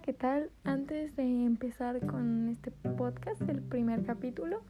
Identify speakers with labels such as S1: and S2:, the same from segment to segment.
S1: Hola, ¿qué tal? Antes de empezar con este podcast, el primer capítulo,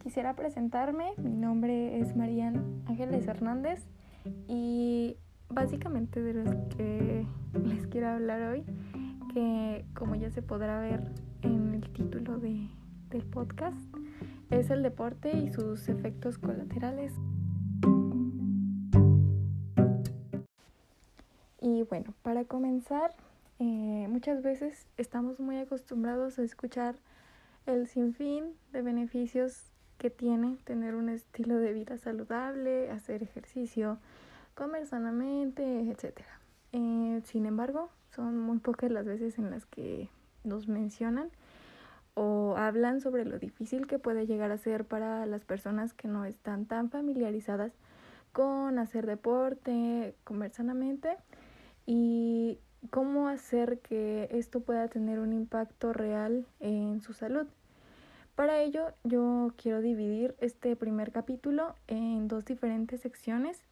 S1: quisiera presentarme. Mi nombre es Marian Ángeles Hernández y básicamente de los que les quiero hablar hoy, que como ya se podrá ver en el título de, del podcast, es el deporte y sus efectos colaterales. Y bueno, para comenzar, eh, muchas veces estamos muy acostumbrados a escuchar el sinfín de beneficios que tiene tener un estilo de vida saludable, hacer ejercicio, comer sanamente, etc. Eh, sin embargo, son muy pocas las veces en las que nos mencionan o hablan sobre lo difícil que puede llegar a ser para las personas que no están tan familiarizadas con hacer deporte, comer sanamente y cómo hacer que esto pueda tener un impacto real en su salud. Para ello yo quiero dividir este primer capítulo en dos diferentes secciones.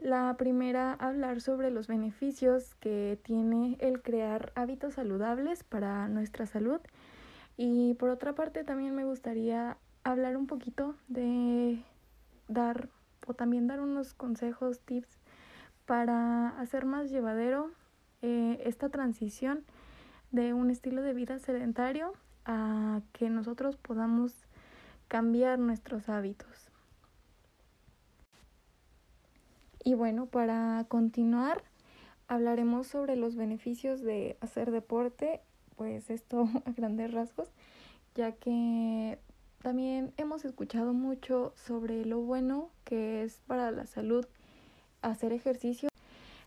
S1: La primera, hablar sobre los beneficios que tiene el crear hábitos saludables para nuestra salud. Y por otra parte, también me gustaría hablar un poquito de dar o también dar unos consejos, tips para hacer más llevadero eh, esta transición de un estilo de vida sedentario a que nosotros podamos cambiar nuestros hábitos. Y bueno, para continuar, hablaremos sobre los beneficios de hacer deporte, pues esto a grandes rasgos, ya que también hemos escuchado mucho sobre lo bueno que es para la salud hacer ejercicio.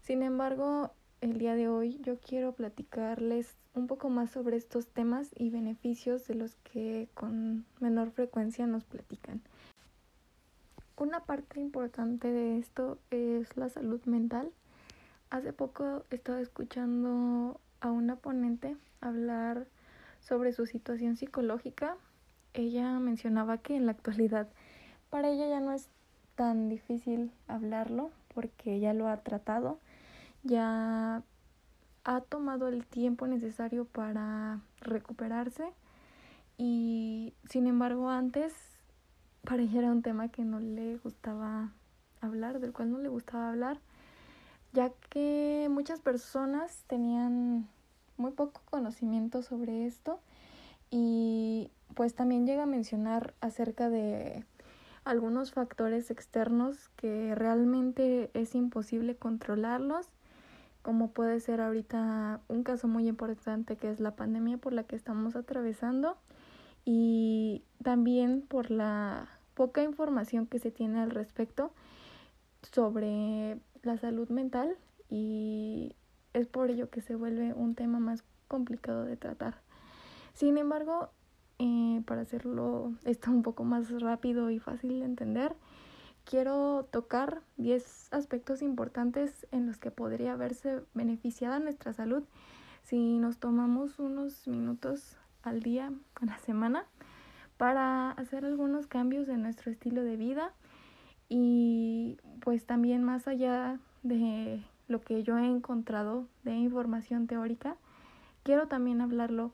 S1: Sin embargo, el día de hoy yo quiero platicarles un poco más sobre estos temas y beneficios de los que con menor frecuencia nos platican. Una parte importante de esto es la salud mental. Hace poco estaba escuchando a una ponente hablar sobre su situación psicológica. Ella mencionaba que en la actualidad para ella ya no es tan difícil hablarlo porque ella lo ha tratado ya ha tomado el tiempo necesario para recuperarse y sin embargo antes para ella era un tema que no le gustaba hablar, del cual no le gustaba hablar, ya que muchas personas tenían muy poco conocimiento sobre esto y pues también llega a mencionar acerca de algunos factores externos que realmente es imposible controlarlos como puede ser ahorita un caso muy importante que es la pandemia por la que estamos atravesando y también por la poca información que se tiene al respecto sobre la salud mental y es por ello que se vuelve un tema más complicado de tratar. Sin embargo, eh, para hacerlo esto un poco más rápido y fácil de entender, quiero tocar 10 aspectos importantes en los que podría verse beneficiada nuestra salud. Si nos tomamos unos minutos al día, a la semana, para hacer algunos cambios en nuestro estilo de vida y pues también más allá de lo que yo he encontrado de información teórica, quiero también hablarlo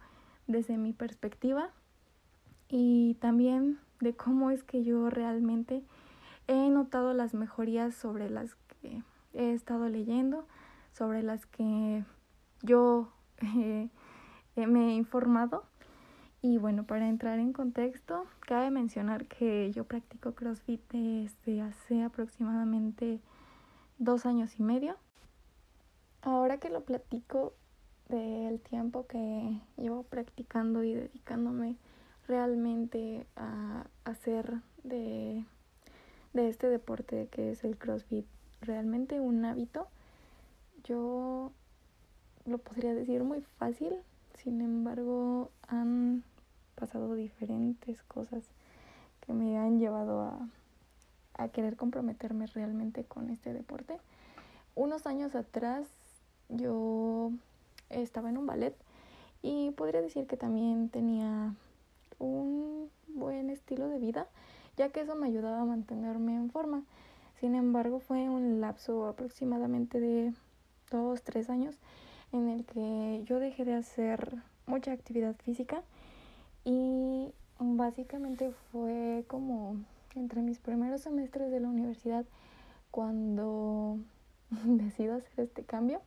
S1: desde mi perspectiva y también de cómo es que yo realmente he notado las mejorías sobre las que he estado leyendo, sobre las que yo eh, me he informado. Y bueno, para entrar en contexto, cabe mencionar que yo practico CrossFit desde hace aproximadamente dos años y medio. Ahora que lo platico del tiempo que llevo practicando y dedicándome realmente a hacer de de este deporte que es el CrossFit realmente un hábito, yo lo podría decir muy fácil, sin embargo han pasado diferentes cosas que me han llevado a, a querer comprometerme realmente con este deporte. Unos años atrás yo estaba en un ballet y podría decir que también tenía un buen estilo de vida ya que eso me ayudaba a mantenerme en Sin embargo, fue un lapso aproximadamente de dos, tres años en el que yo dejé de hacer mucha actividad física y básicamente fue como entre mis primeros semestres de la universidad cuando decido hacer este cambio.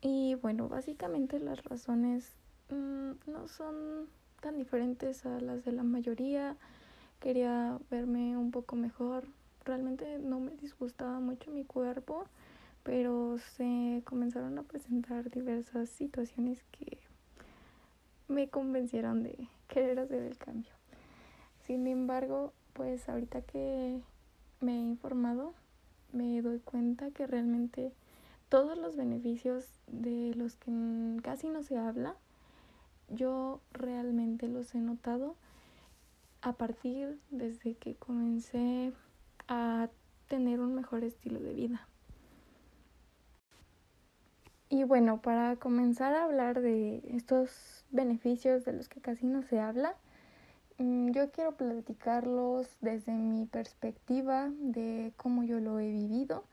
S1: Y bueno, básicamente las razones mm, no son tan diferentes a las de la mayoría. Quería verme un poco mejor. Realmente no me disgustaba mucho mi cuerpo, pero se comenzaron a presentar diversas situaciones que me convencieron de querer hacer el cambio. Sin embargo, pues ahorita que me he informado, me doy cuenta que realmente todos los beneficios de los que casi no se habla, yo realmente los he notado a partir desde que comencé a tener un mejor estilo de vida. Y bueno, para comenzar a hablar de estos beneficios de los que casi no se habla, mm, yo quiero platicarlos desde mi perspectiva de cómo yo lo he vivido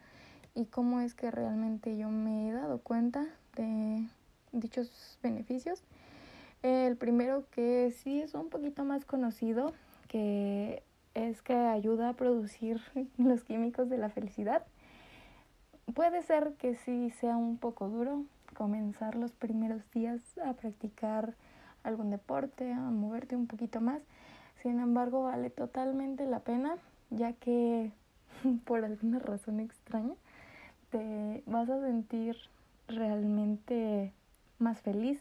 S1: y cómo es que realmente yo me he dado cuenta de dichos beneficios. El primero que sí es un poquito más conocido, que es que ayuda a producir los químicos de la felicidad. Puede ser que sí sea un poco duro comenzar los primeros días a practicar algún deporte, a moverte un poquito más. Sin embargo, vale totalmente la pena, ya que por alguna razón extraña te vas a sentir realmente más feliz.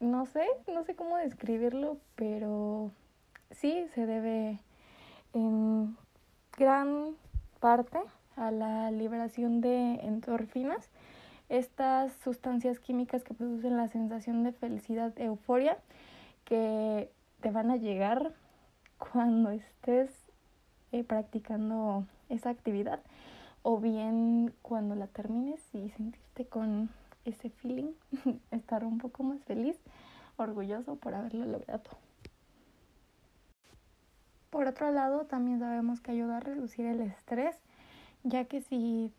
S1: No sé, no sé cómo describirlo, pero sí se debe en gran parte a la liberación de endorfinas, estas sustancias químicas que producen la sensación de felicidad, euforia, que te van a llegar cuando estés eh, practicando esa actividad o bien cuando la termines y sentirte con ese feeling, estar un poco más feliz, orgulloso por haberlo logrado. Por otro lado, también sabemos que ayuda a reducir el estrés, ya que si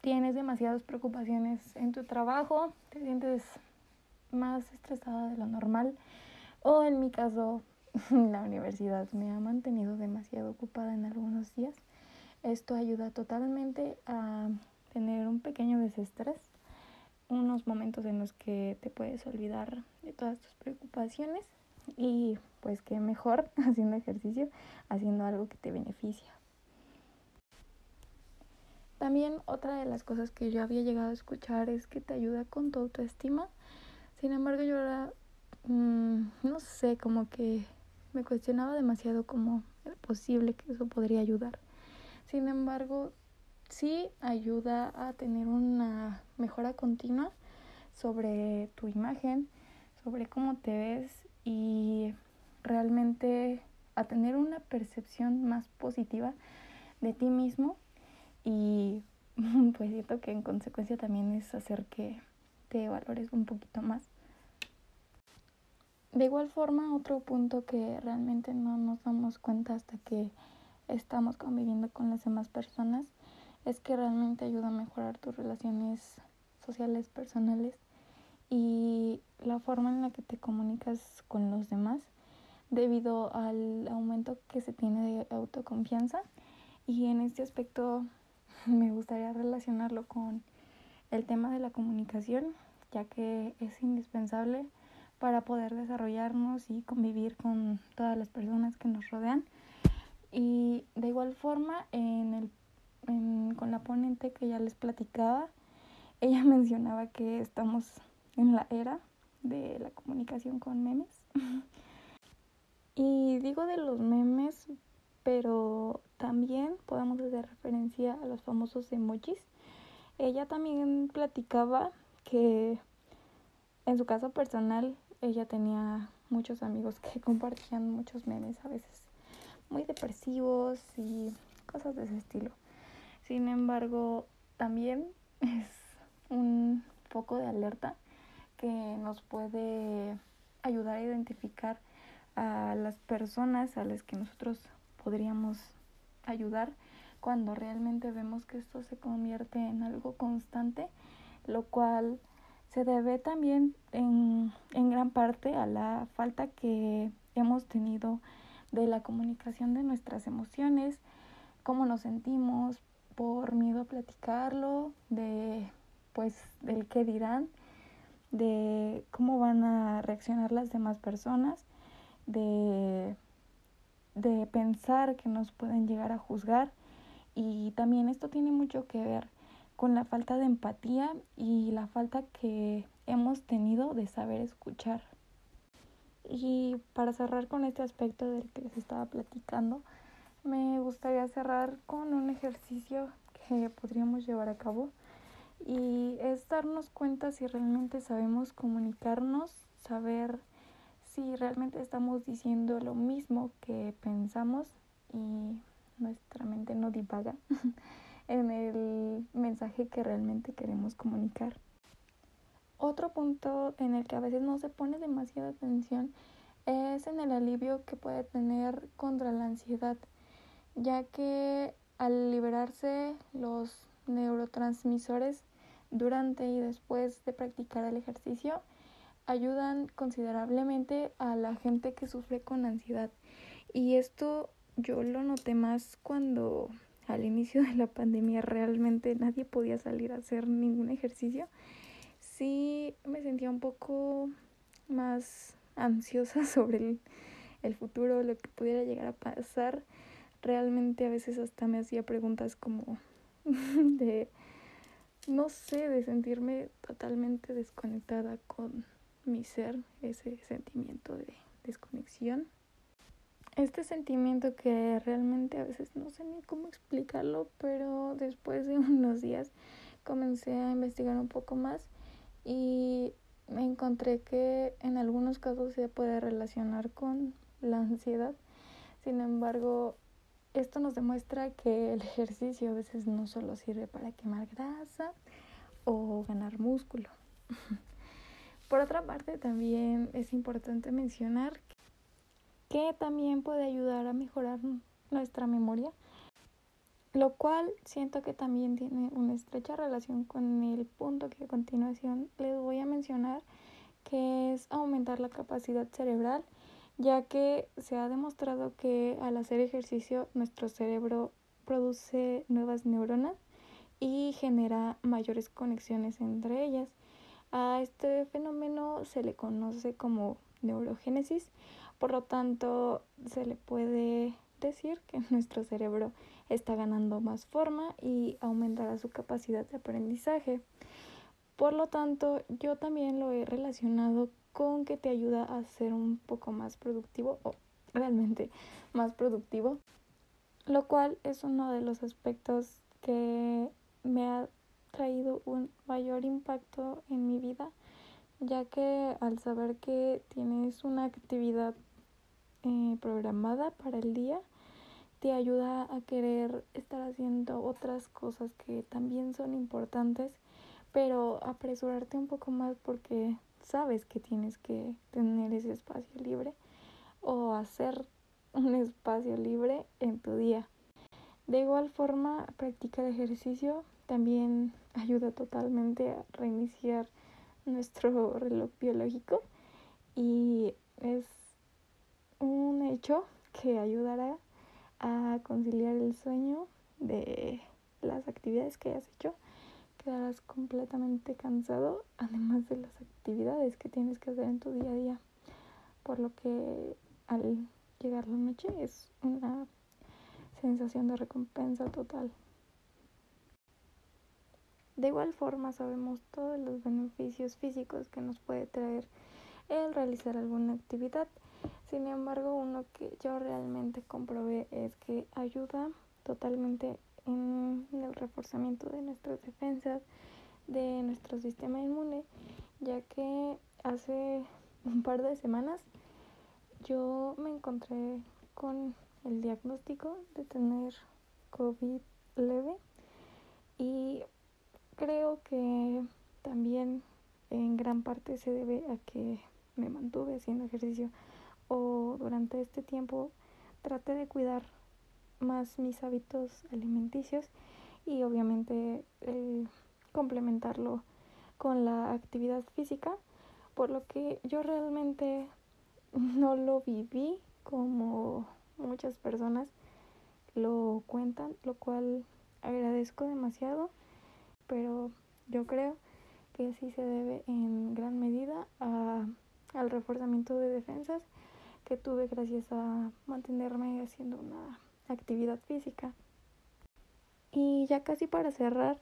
S1: tienes demasiadas preocupaciones en tu trabajo, te sientes más estresada de lo normal, o en mi caso, la universidad me ha mantenido demasiado ocupada en algunos días esto ayuda totalmente a tener un pequeño desestrés, unos momentos en los que te puedes olvidar de todas tus preocupaciones y pues que mejor haciendo ejercicio, haciendo algo que te beneficia. También otra de las cosas que yo había llegado a escuchar es que te ayuda con tu autoestima. Sin embargo, yo ahora, mm, no sé, como que me cuestionaba demasiado cómo era posible que eso podría ayudar. Sin embargo, sí ayuda a tener una mejora continua sobre tu imagen, sobre cómo te ves y realmente a tener una percepción más positiva de ti mismo y pues siento que en consecuencia también es hacer que te valores un poquito más. De igual forma, otro punto que realmente no nos damos cuenta hasta que estamos conviviendo con las demás personas es que realmente ayuda a mejorar tus relaciones sociales, personales y la forma en la que te comunicas con los demás debido al aumento que se tiene de autoconfianza. Y en este aspecto me gustaría relacionarlo con el tema de la comunicación ya que es indispensable para poder desarrollarnos y convivir con todas las personas que nos rodean. Y de igual forma, en el, con la ponente que ya les platicaba, ella mencionaba que estamos en la era de la comunicación con memes. y digo de los memes, pero también podemos hacer referencia a los famosos emojis. Ella también platicaba que en su caso personal ella tenía muchos amigos que compartían muchos memes a veces muy depresivos y cosas de ese estilo. Sin embargo, también es un foco de alerta que nos puede ayudar a identificar a las personas a las que nosotros podríamos ayudar cuando realmente vemos que esto se convierte en algo constante, lo cual se debe también en, en gran parte a la falta que hemos tenido de la comunicación de nuestras emociones, cómo nos sentimos, por miedo a platicarlo, de pues del qué dirán, de cómo van a reaccionar las demás personas, de, de pensar que nos pueden llegar a juzgar y también esto tiene mucho que ver con la falta de empatía y la falta que hemos tenido de saber escuchar. Y para cerrar con este aspecto del que les estaba platicando, me gustaría cerrar con un ejercicio que podríamos llevar a cabo y es darnos cuenta si realmente sabemos comunicarnos, saber si realmente estamos diciendo lo mismo que pensamos y nuestra mente no divaga en el mensaje que realmente queremos comunicar. Otro punto en el que a veces no se pone demasiada atención es en el alivio que puede tener contra la ansiedad, ya que al liberarse los neurotransmisores durante y después de practicar el ejercicio, ayudan considerablemente a la gente que sufre con ansiedad. Y esto yo lo noté más cuando al inicio de la pandemia realmente nadie podía salir a hacer ningún ejercicio sí me sentía un poco más ansiosa sobre el, el futuro, lo que pudiera llegar a pasar. Realmente a veces hasta me hacía preguntas como de, no sé, de sentirme totalmente desconectada con mi ser, ese sentimiento de desconexión. Este sentimiento que realmente a veces no sé ni cómo explicarlo, pero después de unos días comencé a investigar un poco más y me encontré que en algunos casos se puede relacionar con la ansiedad. Sin embargo, esto nos demuestra que el ejercicio a veces no solo sirve para quemar grasa o ganar músculo. Por otra parte, también es importante mencionar que también puede ayudar a mejorar nuestra memoria lo cual siento que también tiene una estrecha relación con el punto que a continuación les voy a mencionar, que es aumentar la capacidad cerebral, ya que se ha demostrado que al hacer ejercicio nuestro cerebro produce nuevas neuronas y genera mayores conexiones entre ellas. A este fenómeno se le conoce como neurogénesis, por lo tanto se le puede decir que nuestro cerebro está ganando más forma y aumentará su capacidad de aprendizaje. Por lo tanto, yo también lo he relacionado con que te ayuda a ser un poco más productivo o realmente más productivo, lo cual es uno de los aspectos que me ha traído un mayor impacto en mi vida, ya que al saber que tienes una actividad eh, programada para el día, te ayuda a querer estar haciendo otras cosas que también son importantes, pero apresurarte un poco más porque sabes que tienes que tener ese espacio libre o hacer un espacio libre en tu día. De igual forma, practicar ejercicio también ayuda totalmente a reiniciar nuestro reloj biológico y es un hecho que ayudará a conciliar el sueño de las actividades que has hecho. Quedarás completamente cansado, además de las actividades que tienes que hacer en tu día a día. Por lo que al llegar la noche es una sensación de recompensa total. De igual forma sabemos todos los beneficios físicos que nos puede traer el realizar alguna actividad sin embargo, uno que yo realmente comprobé es que ayuda totalmente en el reforzamiento de nuestras defensas, de nuestro sistema inmune, ya que hace un par de semanas yo me encontré con el diagnóstico de tener COVID leve y creo que también en gran parte se debe a que me mantuve haciendo ejercicio o durante este tiempo traté de cuidar más mis hábitos alimenticios y obviamente eh, complementarlo con la actividad física, por lo que yo realmente no lo viví como muchas personas lo cuentan, lo cual agradezco demasiado, pero yo creo que sí se debe en gran medida a, al reforzamiento de defensas que tuve gracias a mantenerme haciendo una actividad física. Y ya casi para cerrar,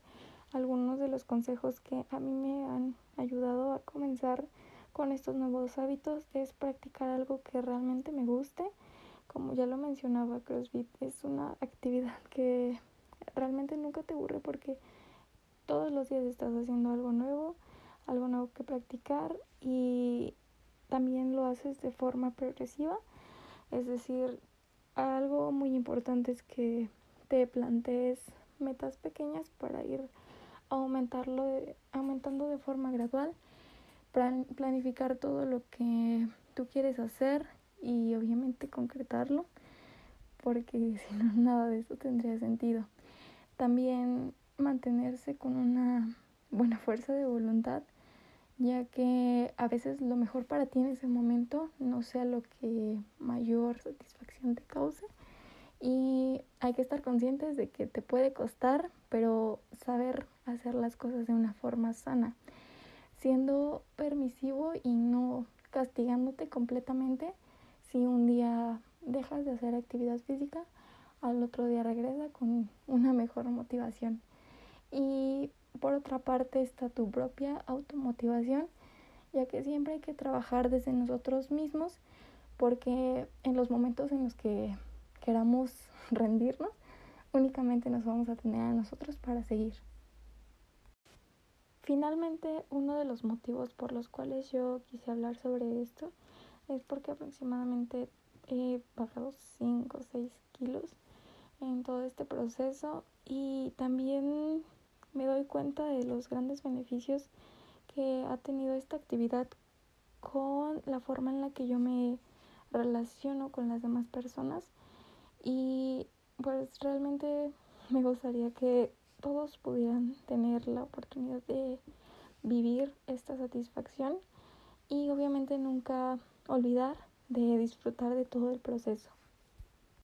S1: algunos de los consejos que a mí me han ayudado a comenzar con estos nuevos hábitos es practicar algo que realmente me guste. Como ya lo mencionaba, CrossFit es una actividad que realmente nunca te aburre porque todos los días estás haciendo algo nuevo, algo nuevo que practicar y también lo haces de forma progresiva. Es decir, algo muy importante es que te plantees metas pequeñas para ir aumentarlo de, aumentando de forma gradual, planificar todo lo que tú quieres hacer y obviamente concretarlo, porque si no, nada de eso tendría sentido. También mantenerse con una buena fuerza de voluntad, ya que a veces lo mejor para ti en ese momento no sea lo que mayor satisfacción te cause y hay que estar conscientes de que te puede costar, pero saber hacer las cosas de una forma sana, siendo permisivo y no castigándote completamente si un día dejas de hacer actividad física, al otro día regresa con una mejor motivación. Y por otra parte está tu propia automotivación, ya que siempre hay que trabajar desde nosotros mismos, porque en los momentos en los que queramos rendirnos, únicamente nos vamos a tener a nosotros para seguir. Finalmente, uno de los motivos por los cuales yo quise hablar sobre esto es porque aproximadamente he bajado 5 o 6 kilos en todo este proceso y también me doy cuenta de los grandes beneficios que ha tenido esta actividad con la forma en la que yo me relaciono con las demás personas y pues realmente me gustaría que todos pudieran tener la oportunidad de vivir esta satisfacción y obviamente nunca olvidar de disfrutar de todo el proceso.